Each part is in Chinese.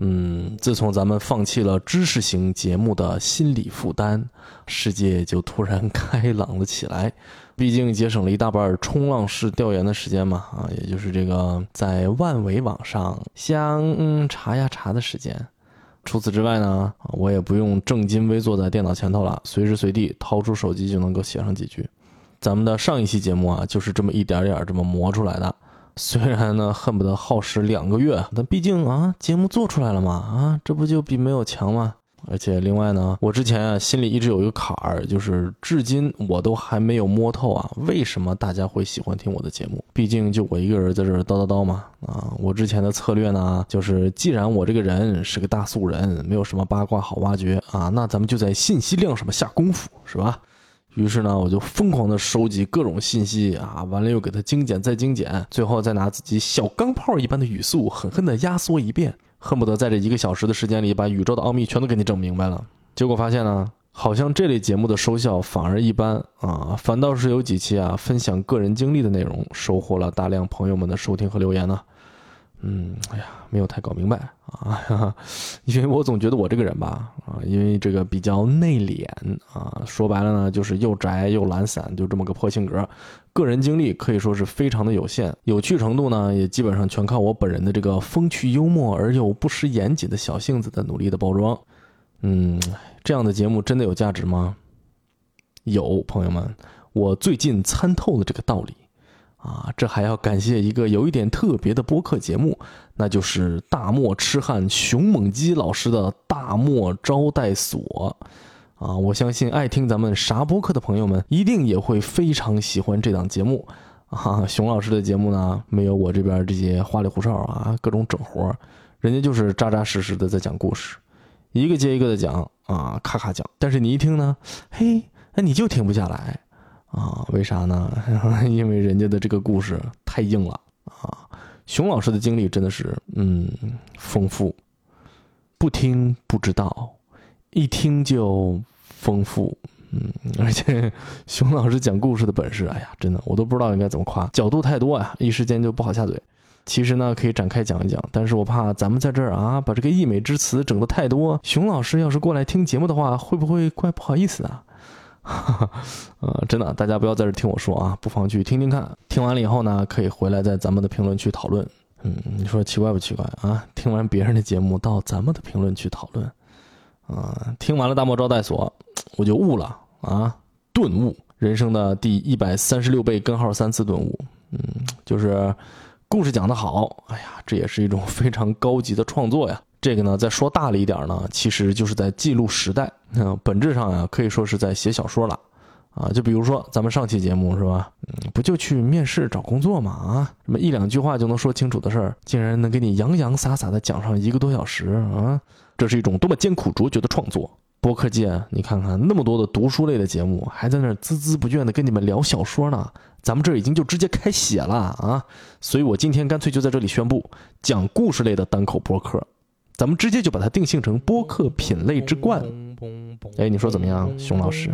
嗯，自从咱们放弃了知识型节目的心理负担，世界就突然开朗了起来。毕竟节省了一大半冲浪式调研的时间嘛，啊，也就是这个在万维网上想查呀查的时间。除此之外呢，我也不用正襟危坐在电脑前头了，随时随地掏出手机就能够写上几句。咱们的上一期节目啊，就是这么一点点这么磨出来的。虽然呢，恨不得耗时两个月，但毕竟啊，节目做出来了嘛，啊，这不就比没有强吗？而且另外呢，我之前啊，心里一直有一个坎儿，就是至今我都还没有摸透啊，为什么大家会喜欢听我的节目？毕竟就我一个人在这叨叨叨嘛，啊，我之前的策略呢，就是既然我这个人是个大素人，没有什么八卦好挖掘啊，那咱们就在信息量上面下功夫，是吧？于是呢，我就疯狂的收集各种信息啊，完了又给它精简再精简，最后再拿自己小钢炮一般的语速狠狠的压缩一遍，恨不得在这一个小时的时间里把宇宙的奥秘全都给你整明白了。结果发现呢，好像这类节目的收效反而一般啊，反倒是有几期啊分享个人经历的内容，收获了大量朋友们的收听和留言呢。嗯，哎呀，没有太搞明白啊，因为我总觉得我这个人吧，啊，因为这个比较内敛啊，说白了呢，就是又宅又懒散，就这么个破性格。个人经历可以说是非常的有限，有趣程度呢，也基本上全靠我本人的这个风趣幽默而又不失严谨的小性子的努力的包装。嗯，这样的节目真的有价值吗？有，朋友们，我最近参透了这个道理。啊，这还要感谢一个有一点特别的播客节目，那就是大漠痴汉熊猛鸡老师的大漠招待所。啊，我相信爱听咱们啥播客的朋友们一定也会非常喜欢这档节目。啊，熊老师的节目呢，没有我这边这些花里胡哨啊，各种整活，人家就是扎扎实实的在讲故事，一个接一个的讲啊，咔咔讲。但是你一听呢，嘿，那你就停不下来。啊，为啥呢？因为人家的这个故事太硬了啊！熊老师的经历真的是，嗯，丰富，不听不知道，一听就丰富，嗯，而且 熊老师讲故事的本事，哎呀，真的我都不知道应该怎么夸，角度太多呀，一时间就不好下嘴。其实呢，可以展开讲一讲，但是我怕咱们在这儿啊，把这个溢美之词整的太多，熊老师要是过来听节目的话，会不会怪不好意思啊？哈，呃，真的，大家不要在这听我说啊，不妨去听听看。听完了以后呢，可以回来在咱们的评论区讨论。嗯，你说奇怪不奇怪啊？听完别人的节目到咱们的评论区讨论，啊，听完了大漠招待所，我就悟了啊，顿悟，人生的第一百三十六倍根号三次顿悟。嗯，就是故事讲得好，哎呀，这也是一种非常高级的创作呀。这个呢，再说大了一点呢，其实就是在记录时代。嗯，本质上呀，可以说是在写小说了。啊，就比如说咱们上期节目是吧？嗯，不就去面试找工作嘛？啊，什么一两句话就能说清楚的事儿，竟然能给你洋洋洒洒的讲上一个多小时啊！这是一种多么艰苦卓绝的创作。播客界，你看看那么多的读书类的节目，还在那孜孜不倦的跟你们聊小说呢。咱们这已经就直接开写了啊！所以我今天干脆就在这里宣布，讲故事类的单口播客。咱们直接就把它定性成播客品类之冠。哎，你说怎么样，熊老师？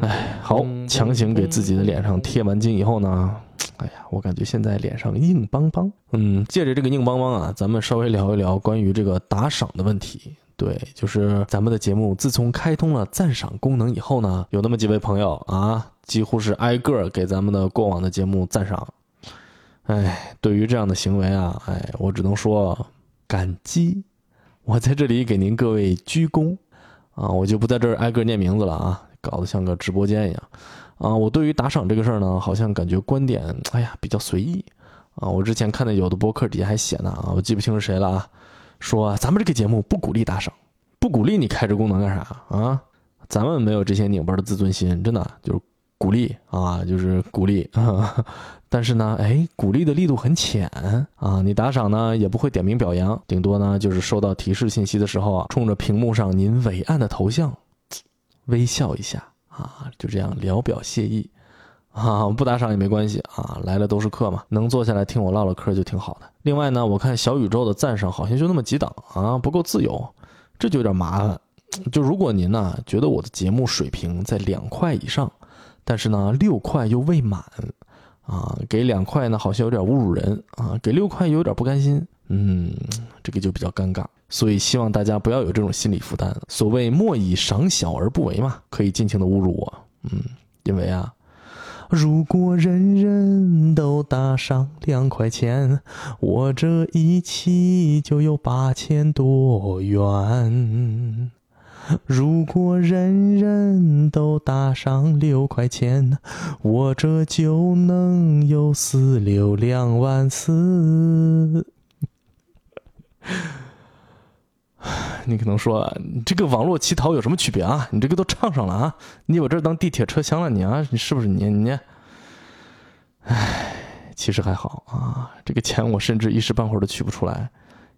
哎，好，强行给自己的脸上贴完金以后呢，哎呀，我感觉现在脸上硬邦邦。嗯，借着这个硬邦邦啊，咱们稍微聊一聊关于这个打赏的问题。对，就是咱们的节目自从开通了赞赏功能以后呢，有那么几位朋友啊，几乎是挨个给咱们的过往的节目赞赏。哎，对于这样的行为啊，哎，我只能说感激。我在这里给您各位鞠躬啊，我就不在这儿挨个念名字了啊，搞得像个直播间一样啊。我对于打赏这个事儿呢，好像感觉观点，哎呀，比较随意啊。我之前看的有的博客底下还写呢啊，我记不清是谁了啊，说咱们这个节目不鼓励打赏，不鼓励你开这功能干啥啊？咱们没有这些拧巴的自尊心，真的就是鼓励啊，就是鼓励。但是呢，哎，鼓励的力度很浅啊，你打赏呢也不会点名表扬，顶多呢就是收到提示信息的时候啊，冲着屏幕上您伟岸的头像 微笑一下啊，就这样聊表谢意啊，不打赏也没关系啊，来的都是客嘛，能坐下来听我唠唠嗑就挺好的。另外呢，我看小宇宙的赞赏好像就那么几档啊，不够自由，这就有点麻烦。就如果您呢觉得我的节目水平在两块以上，但是呢六块又未满。啊，给两块呢，好像有点侮辱人啊；给六块又有点不甘心，嗯，这个就比较尴尬。所以希望大家不要有这种心理负担。所谓莫以赏小而不为嘛，可以尽情的侮辱我，嗯，因为啊，如果人人都打上两块钱，我这一期就有八千多元。如果人人都打上六块钱，我这就能有四六两万四。你可能说，你这个网络乞讨有什么区别啊？你这个都唱上了啊！你把这当地铁车厢了，你啊，你是不是你你？唉，其实还好啊，这个钱我甚至一时半会儿都取不出来。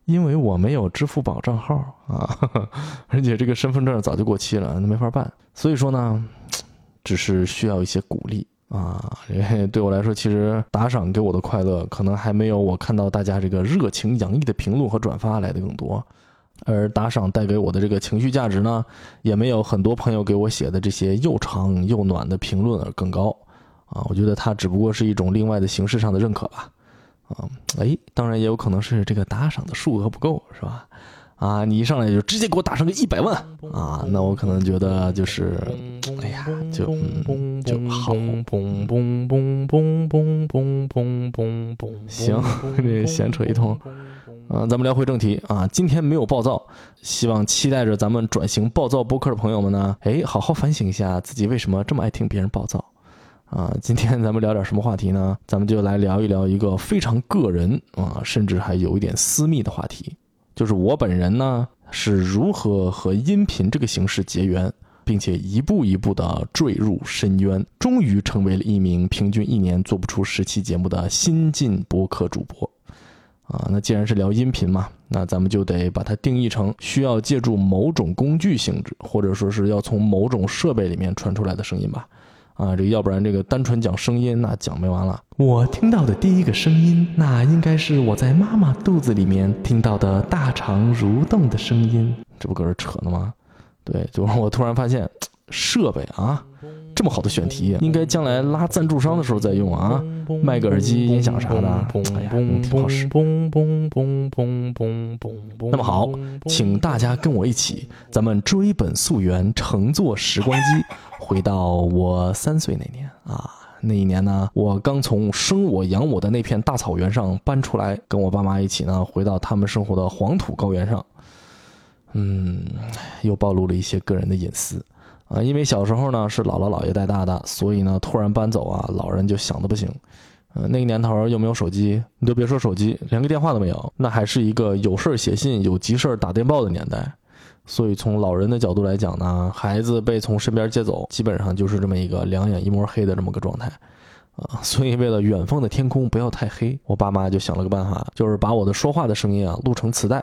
因为我没有支付宝账号啊，而且这个身份证早就过期了，那没法办。所以说呢，只是需要一些鼓励啊。对我来说，其实打赏给我的快乐，可能还没有我看到大家这个热情洋溢的评论和转发来的更多。而打赏带给我的这个情绪价值呢，也没有很多朋友给我写的这些又长又暖的评论而更高啊。我觉得它只不过是一种另外的形式上的认可吧。啊，哎，当然也有可能是这个打赏的数额不够，是吧？啊，你一上来就直接给我打上个一百万啊，那我可能觉得就是，哎呀，就就好。行，这闲扯一通，啊，咱们聊回正题啊，今天没有暴躁，希望期待着咱们转型暴躁播客的朋友们呢，哎，好好反省一下自己为什么这么爱听别人暴躁。啊，今天咱们聊点什么话题呢？咱们就来聊一聊一个非常个人啊，甚至还有一点私密的话题，就是我本人呢是如何和音频这个形式结缘，并且一步一步的坠入深渊，终于成为了一名平均一年做不出十期节目的新晋播客主播。啊，那既然是聊音频嘛，那咱们就得把它定义成需要借助某种工具性质，或者说是要从某种设备里面传出来的声音吧。啊，这要不然这个单纯讲声音，那讲没完了。我听到的第一个声音，那应该是我在妈妈肚子里面听到的大肠蠕动的声音。这不搁这扯呢吗？对，就是我突然发现，设备啊。这么好的选题，应该将来拉赞助商的时候再用啊，卖个耳机、音响啥的，哎呀，挺好使。那么好，请大家跟我一起，咱们追本溯源，乘坐时光机，回到我三岁那年啊。那一年呢，我刚从生我养我的那片大草原上搬出来，跟我爸妈一起呢，回到他们生活的黄土高原上。嗯，又暴露了一些个人的隐私。啊，因为小时候呢是姥姥姥爷带大的，所以呢突然搬走啊，老人就想的不行。呃，那个年头又没有手机，你都别说手机，连个电话都没有，那还是一个有事儿写信、有急事儿打电报的年代。所以从老人的角度来讲呢，孩子被从身边接走，基本上就是这么一个两眼一抹黑的这么个状态。啊，所以为了远方的天空不要太黑，我爸妈就想了个办法，就是把我的说话的声音啊录成磁带，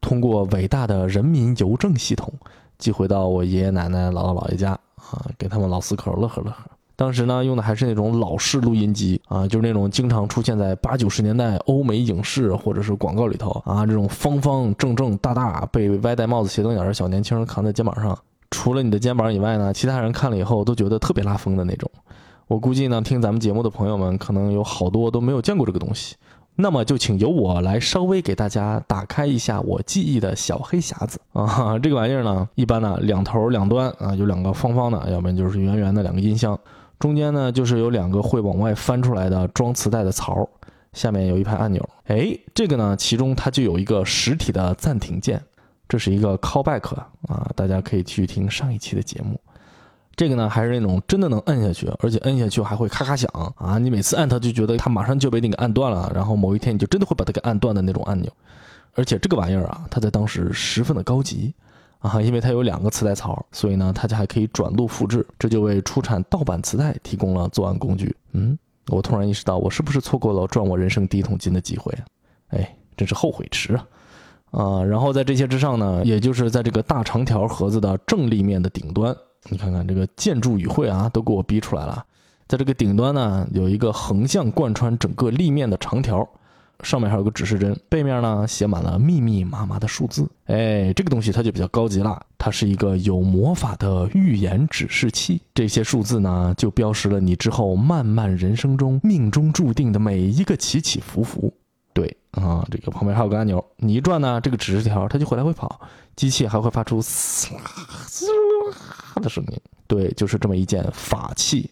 通过伟大的人民邮政系统。寄回到我爷爷奶奶、姥姥姥爷家啊，给他们老四口乐呵乐呵。当时呢，用的还是那种老式录音机啊，就是那种经常出现在八九十年代欧美影视或者是广告里头啊，这种方方正正、大大被歪戴帽子、斜瞪眼的小年轻人扛在肩膀上，除了你的肩膀以外呢，其他人看了以后都觉得特别拉风的那种。我估计呢，听咱们节目的朋友们可能有好多都没有见过这个东西。那么就请由我来稍微给大家打开一下我记忆的小黑匣子 啊，这个玩意儿呢，一般呢两头两端啊有两个方方的，要不然就是圆圆的两个音箱，中间呢就是有两个会往外翻出来的装磁带的槽，下面有一排按钮。哎，这个呢其中它就有一个实体的暂停键，这是一个 callback 啊，大家可以去听上一期的节目。这个呢，还是那种真的能摁下去，而且摁下去还会咔咔响啊！你每次按它就觉得它马上就被你给按断了，然后某一天你就真的会把它给按断的那种按钮。而且这个玩意儿啊，它在当时十分的高级啊，因为它有两个磁带槽，所以呢，它就还可以转录复制，这就为出产盗版磁带提供了作案工具。嗯，我突然意识到，我是不是错过了赚我人生第一桶金的机会啊？哎，真是后悔迟啊！啊，然后在这些之上呢，也就是在这个大长条盒子的正立面的顶端，你看看这个建筑语汇啊，都给我逼出来了。在这个顶端呢，有一个横向贯穿整个立面的长条。上面还有个指示针，背面呢写满了密密麻麻的数字。哎，这个东西它就比较高级了，它是一个有魔法的预言指示器。这些数字呢，就标识了你之后漫漫人生中命中注定的每一个起起伏伏。对啊，这个旁边还有个按钮，你一转呢，这个指示条它就会来回跑，机器还会发出嘶啦嘶啦的声音。对，就是这么一件法器。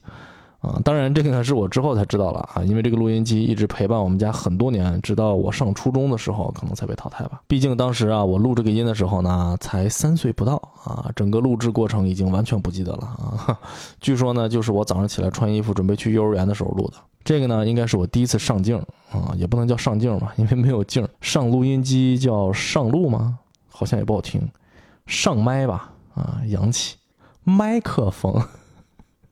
啊，当然这个呢是我之后才知道了啊，因为这个录音机一直陪伴我们家很多年，直到我上初中的时候可能才被淘汰吧。毕竟当时啊，我录这个音的时候呢才三岁不到啊，整个录制过程已经完全不记得了啊。据说呢，就是我早上起来穿衣服准备去幼儿园的时候录的。这个呢，应该是我第一次上镜啊，也不能叫上镜吧，因为没有镜。上录音机叫上录吗？好像也不好听。上麦吧，啊，洋气，麦克风。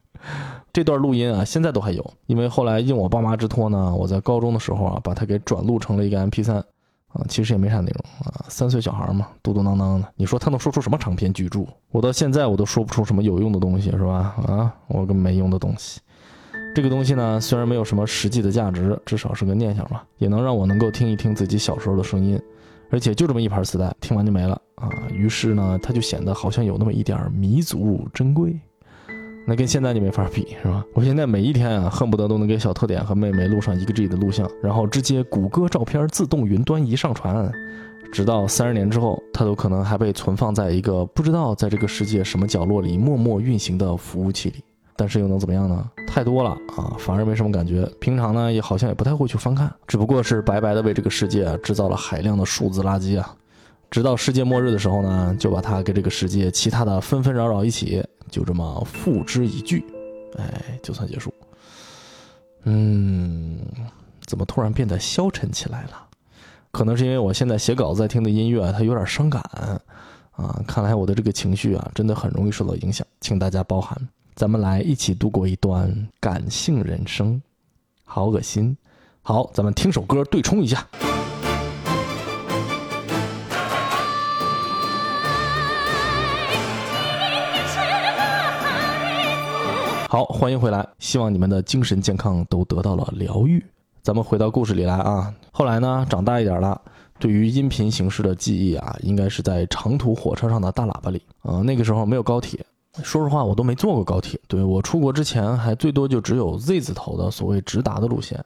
这段录音啊，现在都还有，因为后来应我爸妈之托呢，我在高中的时候啊，把它给转录成了一个 MP3，啊，其实也没啥内容啊，三岁小孩嘛，嘟嘟囔囔的，你说他能说出什么长篇巨著？我到现在我都说不出什么有用的东西，是吧？啊，我个没用的东西。这个东西呢，虽然没有什么实际的价值，至少是个念想吧，也能让我能够听一听自己小时候的声音，而且就这么一盘磁带，听完就没了啊，于是呢，它就显得好像有那么一点弥足珍贵。那跟现在就没法比，是吧？我现在每一天啊，恨不得都能给小特点和妹妹录上一个 G 的录像，然后直接谷歌照片自动云端一上传，直到三十年之后，它都可能还被存放在一个不知道在这个世界什么角落里默默运行的服务器里。但是又能怎么样呢？太多了啊，反而没什么感觉。平常呢，也好像也不太会去翻看，只不过是白白的为这个世界制造了海量的数字垃圾啊。直到世界末日的时候呢，就把它跟这个世界其他的纷纷扰扰一起。就这么付之一炬，哎，就算结束。嗯，怎么突然变得消沉起来了？可能是因为我现在写稿子在听的音乐，它有点伤感啊。看来我的这个情绪啊，真的很容易受到影响，请大家包涵。咱们来一起度过一段感性人生，好恶心。好，咱们听首歌对冲一下。好，欢迎回来。希望你们的精神健康都得到了疗愈。咱们回到故事里来啊。后来呢，长大一点了，对于音频形式的记忆啊，应该是在长途火车上的大喇叭里啊。那个时候没有高铁，说实话，我都没坐过高铁。对我出国之前，还最多就只有 Z 字头的所谓直达的路线。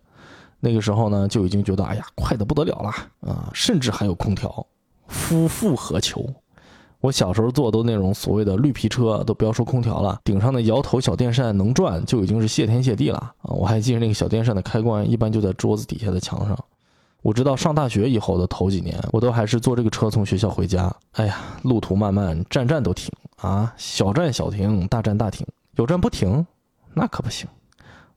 那个时候呢，就已经觉得哎呀，快的不得了了啊，甚至还有空调，夫复何求？我小时候坐都那种所谓的绿皮车，都不要说空调了，顶上的摇头小电扇能转，就已经是谢天谢地了啊！我还记得那个小电扇的开关，一般就在桌子底下的墙上。我直到上大学以后的头几年，我都还是坐这个车从学校回家。哎呀，路途漫漫，站站都停啊，小站小停，大站大停，有站不停，那可不行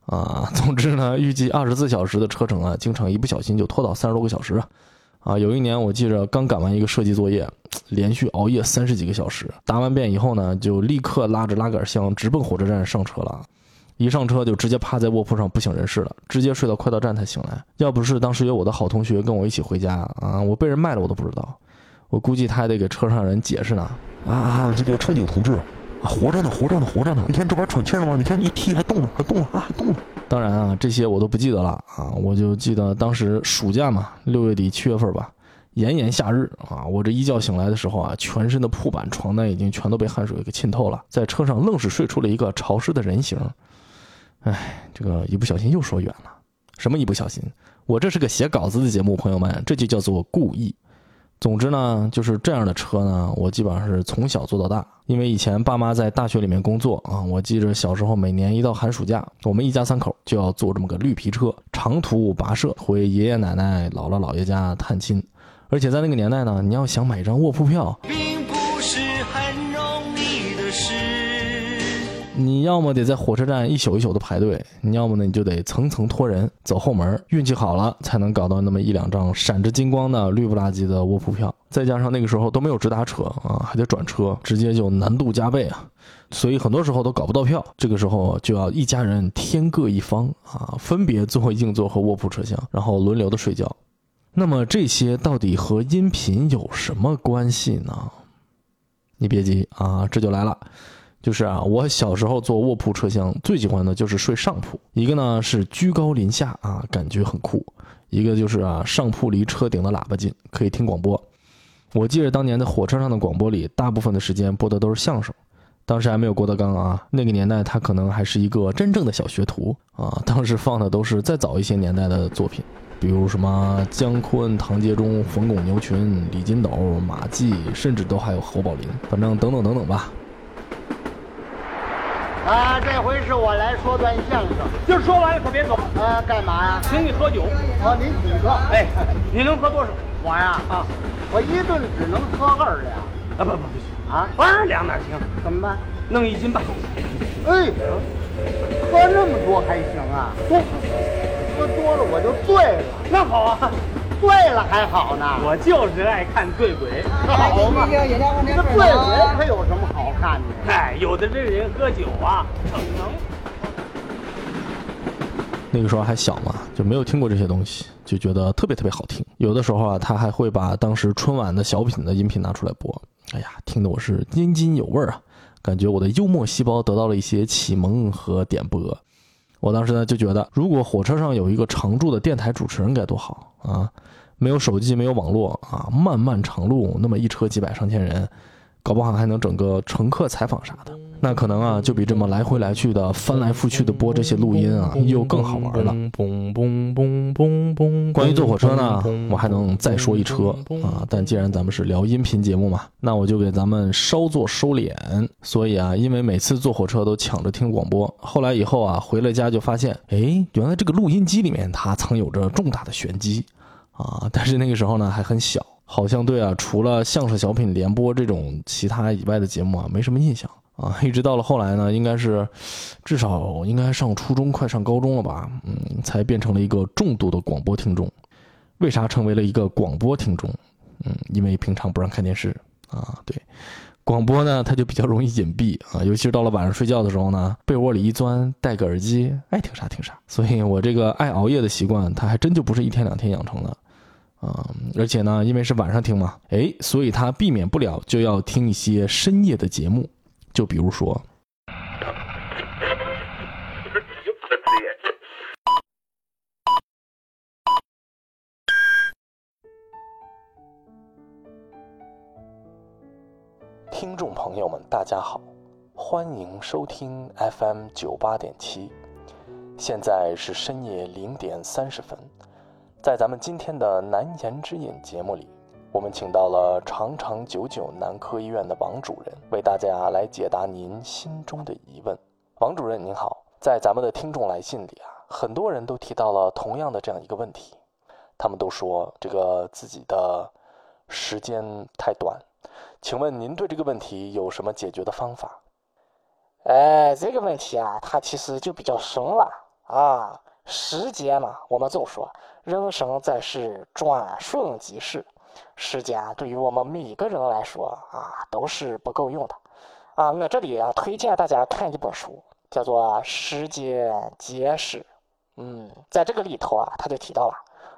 啊！总之呢，预计二十四小时的车程啊，经常一不小心就拖到三十多个小时啊。啊，有一年我记着刚赶完一个设计作业，连续熬夜三十几个小时，答完遍以后呢，就立刻拉着拉杆箱直奔火车站上车了。一上车就直接趴在卧铺上不省人事了，直接睡到快到站才醒来。要不是当时有我的好同学跟我一起回家啊，我被人卖了我都不知道。我估计他还得给车上人解释呢。啊，这个乘警同志，活着呢，活着呢，活着呢！你看这边喘气了吗？你看一踢还动了，还动了啊，还动了。当然啊，这些我都不记得了啊，我就记得当时暑假嘛，六月底七月份吧，炎炎夏日啊，我这一觉醒来的时候啊，全身的铺板、床单已经全都被汗水给浸透了，在车上愣是睡出了一个潮湿的人形。哎，这个一不小心又说远了，什么一不小心？我这是个写稿子的节目，朋友们，这就叫做故意。总之呢，就是这样的车呢，我基本上是从小坐到大。因为以前爸妈在大学里面工作啊，我记着小时候每年一到寒暑假，我们一家三口就要坐这么个绿皮车，长途跋涉回爷爷奶奶、姥姥姥爷家探亲。而且在那个年代呢，你要想买一张卧铺票，你要么得在火车站一宿一宿的排队，你要么呢你就得层层托人走后门，运气好了才能搞到那么一两张闪着金光的绿不拉几的卧铺票。再加上那个时候都没有直达车啊，还得转车，直接就难度加倍啊，所以很多时候都搞不到票。这个时候就要一家人天各一方啊，分别坐硬座和卧铺车厢，然后轮流的睡觉。那么这些到底和音频有什么关系呢？你别急啊，这就来了。就是啊，我小时候坐卧铺车厢最喜欢的就是睡上铺，一个呢是居高临下啊，感觉很酷；一个就是啊，上铺离车顶的喇叭近，可以听广播。我记得当年在火车上的广播里，大部分的时间播的都是相声。当时还没有郭德纲啊，那个年代他可能还是一个真正的小学徒啊。当时放的都是再早一些年代的作品，比如什么姜昆、唐杰忠、冯巩、牛群、李金斗、马季，甚至都还有侯宝林，反正等等等等吧。啊，这回是我来说段相声。今儿说完了可别走，啊，干嘛呀？请你喝酒。啊，您请客。哎，你能喝多少？我呀，啊，我一顿只能喝二两。啊不不不行啊二两哪行？怎么办？弄一斤半。哎，喝那么多还行啊？不，喝多了我就醉了。那好啊，醉了还好呢。我就是爱看醉鬼。好嘛，这醉鬼可有什么好看的？哎，有的这人喝酒啊，逞能。那个时候还小嘛，就没有听过这些东西，就觉得特别特别好听。有的时候啊，他还会把当时春晚的小品的音频拿出来播。哎呀，听得我是津津有味啊，感觉我的幽默细胞得到了一些启蒙和点拨。我当时呢就觉得，如果火车上有一个常驻的电台主持人该多好啊！没有手机，没有网络啊，漫漫长路，那么一车几百上千人，搞不好还能整个乘客采访啥的。那可能啊，就比这么来回来去的翻来覆去的播这些录音啊，又更好玩了。关于坐火车呢，我还能再说一车啊。但既然咱们是聊音频节目嘛，那我就给咱们稍作收敛。所以啊，因为每次坐火车都抢着听广播，后来以后啊，回了家就发现，哎，原来这个录音机里面它藏有着重大的玄机啊。但是那个时候呢，还很小，好像对啊，除了相声小品联播这种其他以外的节目啊，没什么印象。啊，一直到了后来呢，应该是至少应该上初中，快上高中了吧，嗯，才变成了一个重度的广播听众。为啥成为了一个广播听众？嗯，因为平常不让看电视啊。对，广播呢，它就比较容易隐蔽啊，尤其是到了晚上睡觉的时候呢，被窝里一钻，戴个耳机，爱听啥听啥。所以我这个爱熬夜的习惯，它还真就不是一天两天养成的啊。而且呢，因为是晚上听嘛，哎，所以他避免不了就要听一些深夜的节目。就比如说，听众朋友们，大家好，欢迎收听 FM 九八点七，现在是深夜零点三十分，在咱们今天的难言之隐节目里。我们请到了长长久久男科医院的王主任，为大家来解答您心中的疑问。王主任您好，在咱们的听众来信里啊，很多人都提到了同样的这样一个问题，他们都说这个自己的时间太短，请问您对这个问题有什么解决的方法？哎，这个问题啊，它其实就比较深了啊。时间嘛，我们就说，人生在世，转瞬即逝。时间对于我们每个人来说啊，都是不够用的啊。我这里啊，推荐大家看一本书，叫做《时间简史》。嗯，在这个里头啊，他就提到了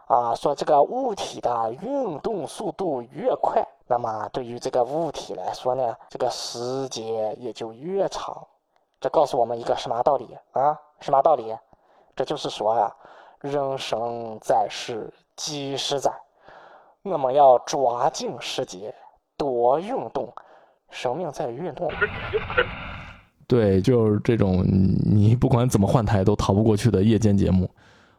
啊，说这个物体的运动速度越快，那么对于这个物体来说呢，这个时间也就越长。这告诉我们一个什么道理啊？什么道理？这就是说啊，人生在世几十载。我们要抓紧时间，多运动。生命在于运动。对，就是这种你不管怎么换台都逃不过去的夜间节目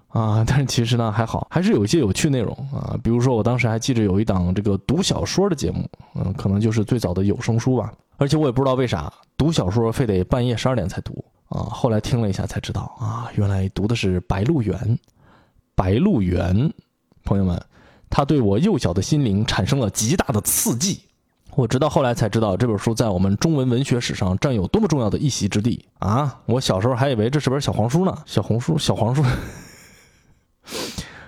啊。但是其实呢还好，还是有一些有趣内容啊。比如说我当时还记着有一档这个读小说的节目，嗯，可能就是最早的有声书吧。而且我也不知道为啥读小说非得半夜十二点才读啊。后来听了一下才知道啊，原来读的是《白鹿原》。《白鹿原》，朋友们。他对我幼小的心灵产生了极大的刺激，我直到后来才知道这本书在我们中文文学史上占有多么重要的一席之地啊！我小时候还以为这是本小黄书呢，小红书、小黄书。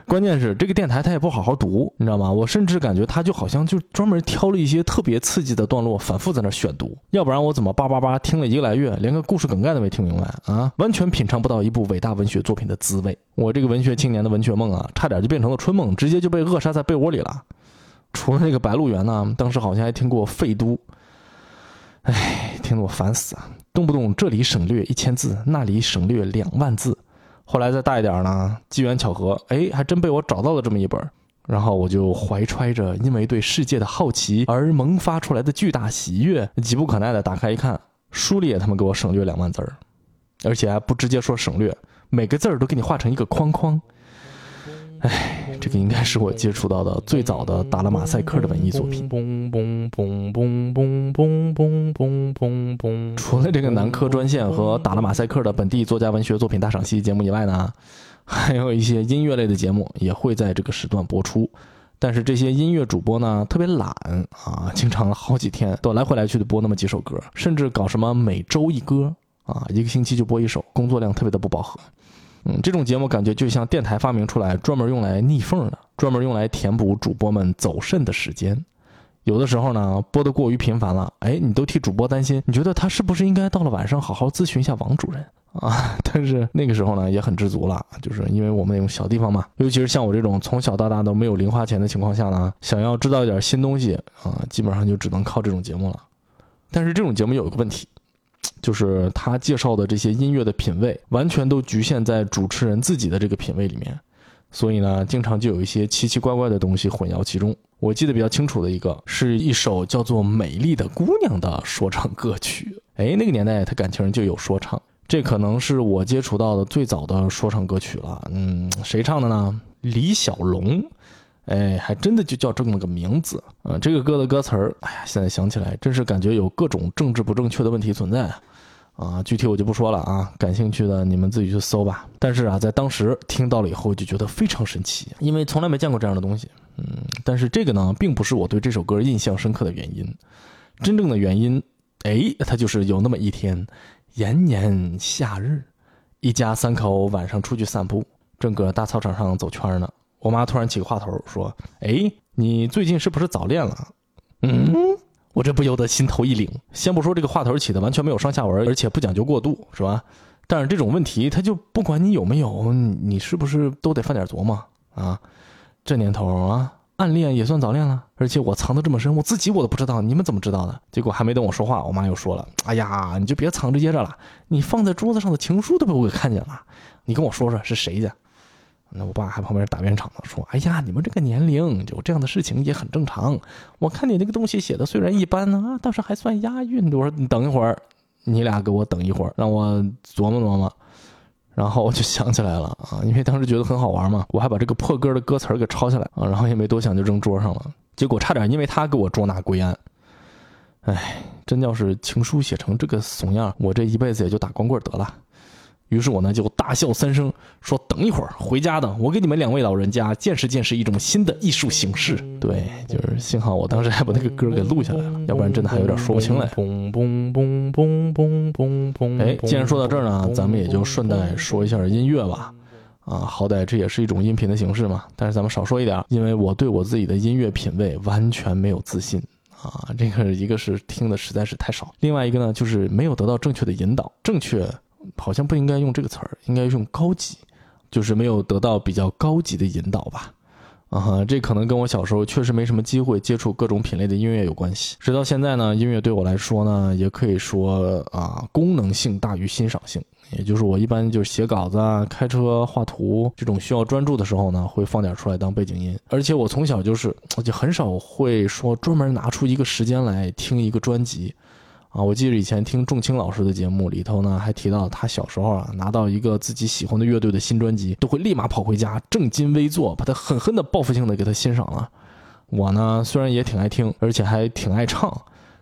关键是这个电台它也不好好读，你知道吗？我甚至感觉它就好像就专门挑了一些特别刺激的段落，反复在那选读，要不然我怎么叭叭叭听了一个来月，连个故事梗概都没听明白啊？完全品尝不到一部伟大文学作品的滋味。我这个文学青年的文学梦啊，差点就变成了春梦，直接就被扼杀在被窝里了。除了那个《白鹿原》呢，当时好像还听过《废都》，哎，听得我烦死啊！动不动这里省略一千字，那里省略两万字。后来再大一点呢，机缘巧合，哎，还真被我找到了这么一本，然后我就怀揣着因为对世界的好奇而萌发出来的巨大喜悦，急不可耐的打开一看，书里也他妈给我省略两万字儿，而且还不直接说省略，每个字儿都给你画成一个框框。哎，这个应该是我接触到的最早的打了马赛克的文艺作品。除了这个南科专线和打了马赛克的本地作家文学作品大赏析节目以外呢，还有一些音乐类的节目也会在这个时段播出。但是这些音乐主播呢，特别懒啊，经常好几天都来回来去的播那么几首歌，甚至搞什么每周一歌啊，一个星期就播一首，工作量特别的不饱和。嗯，这种节目感觉就像电台发明出来专门用来逆缝的，专门用来填补主播们走肾的时间。有的时候呢，播的过于频繁了，哎，你都替主播担心，你觉得他是不是应该到了晚上好好咨询一下王主任啊？但是那个时候呢，也很知足了，就是因为我们那种小地方嘛，尤其是像我这种从小到大都没有零花钱的情况下呢，想要知道一点新东西啊，基本上就只能靠这种节目了。但是这种节目有一个问题。就是他介绍的这些音乐的品味，完全都局限在主持人自己的这个品味里面，所以呢，经常就有一些奇奇怪怪的东西混淆其中。我记得比较清楚的一个，是一首叫做《美丽的姑娘》的说唱歌曲。哎，那个年代他感情就有说唱，这可能是我接触到的最早的说唱歌曲了。嗯，谁唱的呢？李小龙。哎，还真的就叫这么个名字啊！这个歌的歌词儿，哎呀，现在想起来，真是感觉有各种政治不正确的问题存在啊！啊具体我就不说了啊，感兴趣的你们自己去搜吧。但是啊，在当时听到了以后，就觉得非常神奇，因为从来没见过这样的东西。嗯，但是这个呢，并不是我对这首歌印象深刻的原因，真正的原因，哎，它就是有那么一天，炎炎夏日，一家三口晚上出去散步，正搁大操场上走圈呢。我妈突然起个话头说：“哎，你最近是不是早恋了？”嗯，我这不由得心头一凛。先不说这个话头起的完全没有上下文，而且不讲究过度，是吧？但是这种问题，他就不管你有没有，你是不是都得犯点琢磨啊？这年头啊，暗恋也算早恋了。而且我藏的这么深，我自己我都不知道，你们怎么知道的？结果还没等我说话，我妈又说了：“哎呀，你就别藏着掖着了，你放在桌子上的情书都被我给看见了，你跟我说说是谁家？”那我爸还旁边打圆场呢，说：“哎呀，你们这个年龄有这样的事情也很正常。我看你那个东西写的虽然一般呢，倒是还算押韵。”我说：“你等一会儿，你俩给我等一会儿，让我琢磨琢磨。”然后我就想起来了啊，因为当时觉得很好玩嘛，我还把这个破歌的歌词给抄下来啊，然后也没多想就扔桌上了。结果差点因为他给我捉拿归案。哎，真要是情书写成这个怂样，我这一辈子也就打光棍得了。于是我呢就大笑三声，说：“等一会儿回家的，我给你们两位老人家见识见识一种新的艺术形式。”对，就是幸好我当时还把那个歌给录下来了，要不然真的还有点说不清来。哎，既然说到这儿呢，咱们也就顺带说一下音乐吧。啊，好歹这也是一种音频的形式嘛。但是咱们少说一点，因为我对我自己的音乐品味完全没有自信啊。这个一个是听的实在是太少，另外一个呢就是没有得到正确的引导，正确。好像不应该用这个词儿，应该用高级，就是没有得到比较高级的引导吧。啊，这可能跟我小时候确实没什么机会接触各种品类的音乐有关系。直到现在呢，音乐对我来说呢，也可以说啊，功能性大于欣赏性。也就是我一般就是写稿子啊、开车画图这种需要专注的时候呢，会放点出来当背景音。而且我从小就是，我就很少会说专门拿出一个时间来听一个专辑。啊，我记得以前听仲青老师的节目里头呢，还提到他小时候啊，拿到一个自己喜欢的乐队的新专辑，都会立马跑回家正襟危坐，把它狠狠的报复性的给他欣赏了。我呢，虽然也挺爱听，而且还挺爱唱，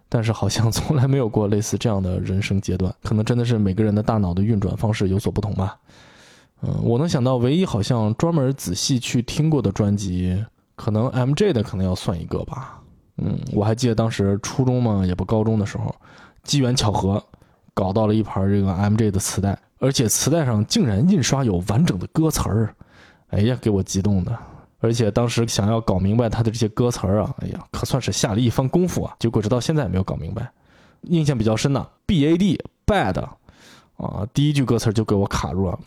但是好像 从来没有过类似这样的人生阶段。可能真的是每个人的大脑的运转方式有所不同吧。嗯，我能想到唯一好像专门仔细去听过的专辑，可能 MJ 的可能要算一个吧。嗯，我还记得当时初中嘛，也不高中的时候。机缘巧合，搞到了一盘这个 MJ 的磁带，而且磁带上竟然印刷有完整的歌词儿。哎呀，给我激动的。而且当时想要搞明白他的这些歌词儿啊，哎呀，可算是下了一番功夫啊。结果直到现在也没有搞明白。印象比较深的 B A D bad 啊，第一句歌词就给我卡住了。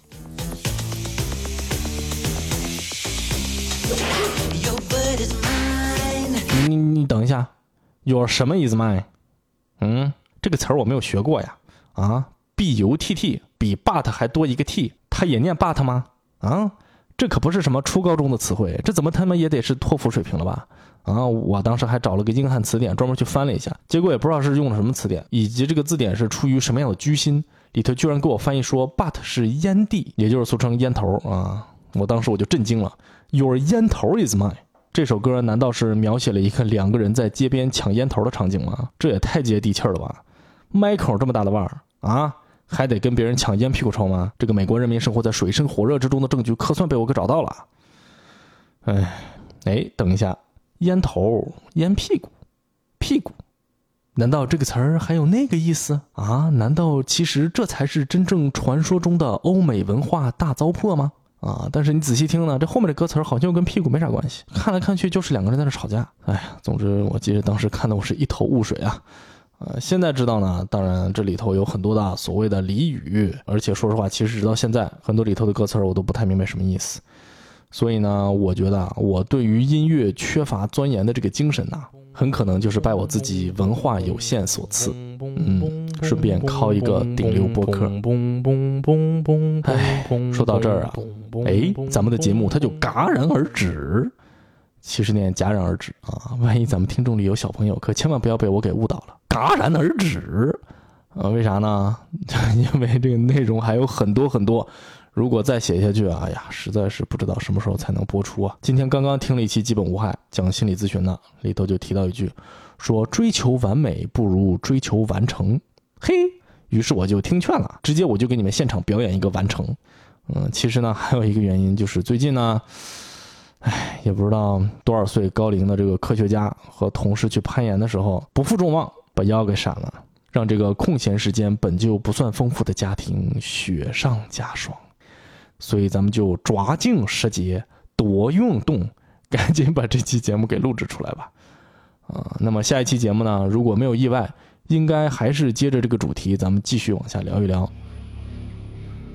你你等一下，Your 什么 is mine？嗯，这个词儿我没有学过呀。啊，B U T T 比 but 还多一个 t，它也念 but 吗？啊，这可不是什么初高中的词汇，这怎么他妈也得是托福水平了吧？啊，我当时还找了个英汉词典，专门去翻了一下，结果也不知道是用了什么词典，以及这个字典是出于什么样的居心，里头居然给我翻译说 but 是烟蒂，也就是俗称烟头啊。我当时我就震惊了，Your 烟头 is mine。这首歌难道是描写了一个两个人在街边抢烟头的场景吗？这也太接地气了吧！麦口这么大的腕儿啊，还得跟别人抢烟屁股抽吗？这个美国人民生活在水深火热之中的证据可算被我给找到了。哎，哎，等一下，烟头、烟屁股、屁股，难道这个词儿还有那个意思啊？难道其实这才是真正传说中的欧美文化大糟粕吗？啊！但是你仔细听呢，这后面的歌词好像又跟屁股没啥关系。看来看去就是两个人在那吵架。哎呀，总之我记得当时看的我是一头雾水啊。呃，现在知道呢，当然这里头有很多的所谓的俚语，而且说实话，其实直到现在，很多里头的歌词我都不太明白什么意思。所以呢，我觉得我对于音乐缺乏钻研的这个精神呐，很可能就是拜我自己文化有限所赐。嗯，顺便靠一个顶流播客。哎，说到这儿啊，哎，咱们的节目它就戛然而止。七十年戛然而止啊，万一咱们听众里有小朋友，可千万不要被我给误导了。戛然而止，啊，为啥呢？因为这个内容还有很多很多。如果再写下去，哎呀，实在是不知道什么时候才能播出啊！今天刚刚听了一期《基本无害》，讲心理咨询的，里头就提到一句，说追求完美不如追求完成。嘿，于是我就听劝了，直接我就给你们现场表演一个完成。嗯，其实呢，还有一个原因就是最近呢，哎，也不知道多少岁高龄的这个科学家和同事去攀岩的时候，不负众望，把腰给闪了，让这个空闲时间本就不算丰富的家庭雪上加霜。所以咱们就抓紧时节，多运动，赶紧把这期节目给录制出来吧。啊，那么下一期节目呢，如果没有意外，应该还是接着这个主题，咱们继续往下聊一聊。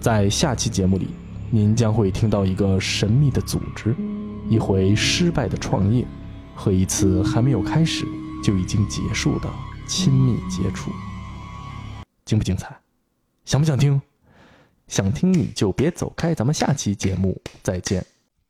在下期节目里，您将会听到一个神秘的组织，一回失败的创业，和一次还没有开始就已经结束的亲密接触。精不精彩？想不想听？想听你就别走开，咱们下期节目再见。